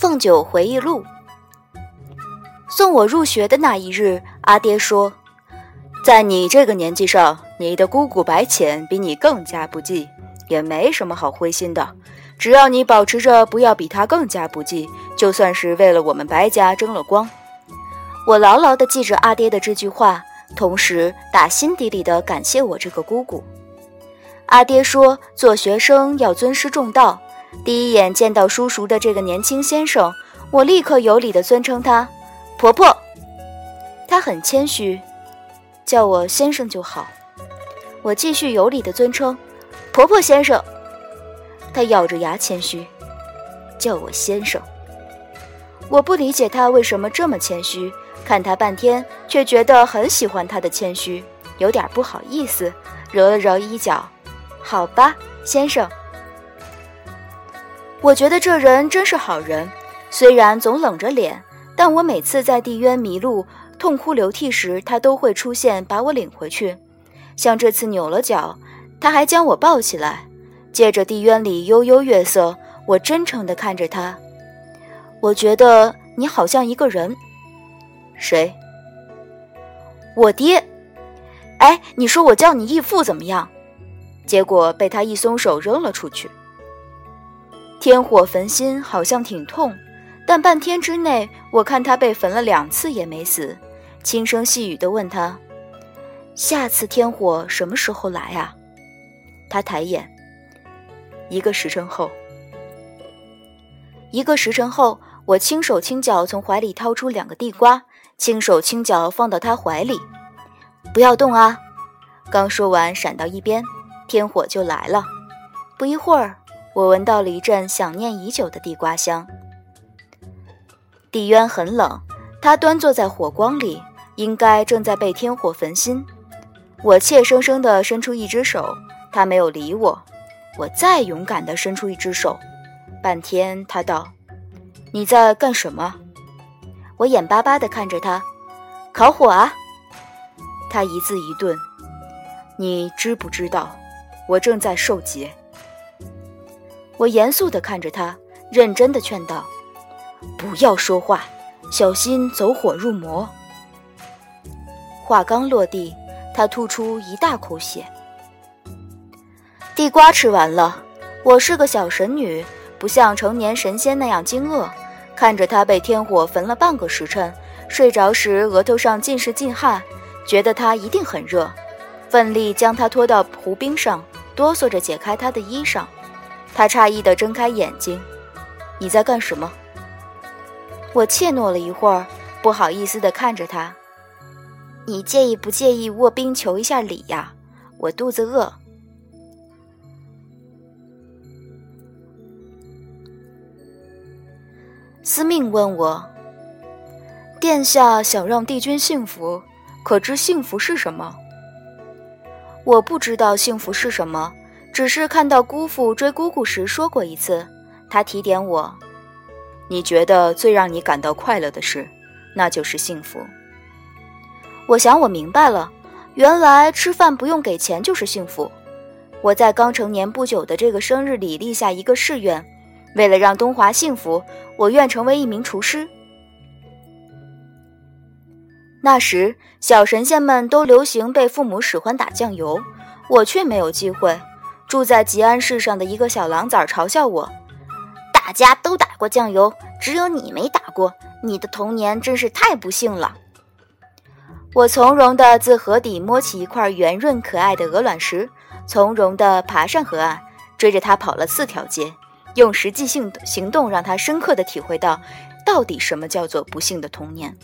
凤九回忆录。送我入学的那一日，阿爹说：“在你这个年纪上，你的姑姑白浅比你更加不济，也没什么好灰心的。只要你保持着不要比她更加不济，就算是为了我们白家争了光。”我牢牢地记着阿爹的这句话，同时打心底里的感谢我这个姑姑。阿爹说：“做学生要尊师重道。”第一眼见到叔叔的这个年轻先生，我立刻有礼地尊称他“婆婆”。他很谦虚，叫我先生就好。我继续有礼地尊称“婆婆先生”。他咬着牙谦虚，叫我先生。我不理解他为什么这么谦虚，看他半天，却觉得很喜欢他的谦虚，有点不好意思，揉了揉衣角。好吧，先生。我觉得这人真是好人，虽然总冷着脸，但我每次在地渊迷路、痛哭流涕时，他都会出现把我领回去。像这次扭了脚，他还将我抱起来。借着地渊里悠悠月色，我真诚地看着他。我觉得你好像一个人。谁？我爹。哎，你说我叫你义父怎么样？结果被他一松手扔了出去。天火焚心好像挺痛，但半天之内，我看他被焚了两次也没死。轻声细语地问他：“下次天火什么时候来啊？”他抬眼。一个时辰后。一个时辰后，我轻手轻脚从怀里掏出两个地瓜，轻手轻脚放到他怀里。不要动啊！刚说完，闪到一边，天火就来了。不一会儿。我闻到了一阵想念已久的地瓜香。地渊很冷，他端坐在火光里，应该正在被天火焚心。我怯生生地伸出一只手，他没有理我。我再勇敢地伸出一只手，半天他道：“你在干什么？”我眼巴巴地看着他，烤火啊。他一字一顿：“你知不知道，我正在受劫？”我严肃地看着他，认真地劝道：“不要说话，小心走火入魔。”话刚落地，他吐出一大口血。地瓜吃完了，我是个小神女，不像成年神仙那样惊愕，看着他被天火焚了半个时辰，睡着时额头上尽是劲汗，觉得他一定很热，奋力将他拖到湖冰上，哆嗦着解开他的衣裳。他诧异地睁开眼睛：“你在干什么？”我怯懦了一会儿，不好意思地看着他：“你介意不介意卧冰求一下礼呀？我肚子饿。”司命问我：“殿下想让帝君幸福，可知幸福是什么？”我不知道幸福是什么。只是看到姑父追姑姑时说过一次，他提点我：“你觉得最让你感到快乐的事，那就是幸福。”我想我明白了，原来吃饭不用给钱就是幸福。我在刚成年不久的这个生日里立下一个誓愿：为了让东华幸福，我愿成为一名厨师。那时小神仙们都流行被父母使唤打酱油，我却没有机会。住在吉安市上的一个小狼崽嘲笑我：“大家都打过酱油，只有你没打过，你的童年真是太不幸了。”我从容地自河底摸起一块圆润可爱的鹅卵石，从容地爬上河岸，追着它跑了四条街，用实际性行动让他深刻地体会到，到底什么叫做不幸的童年。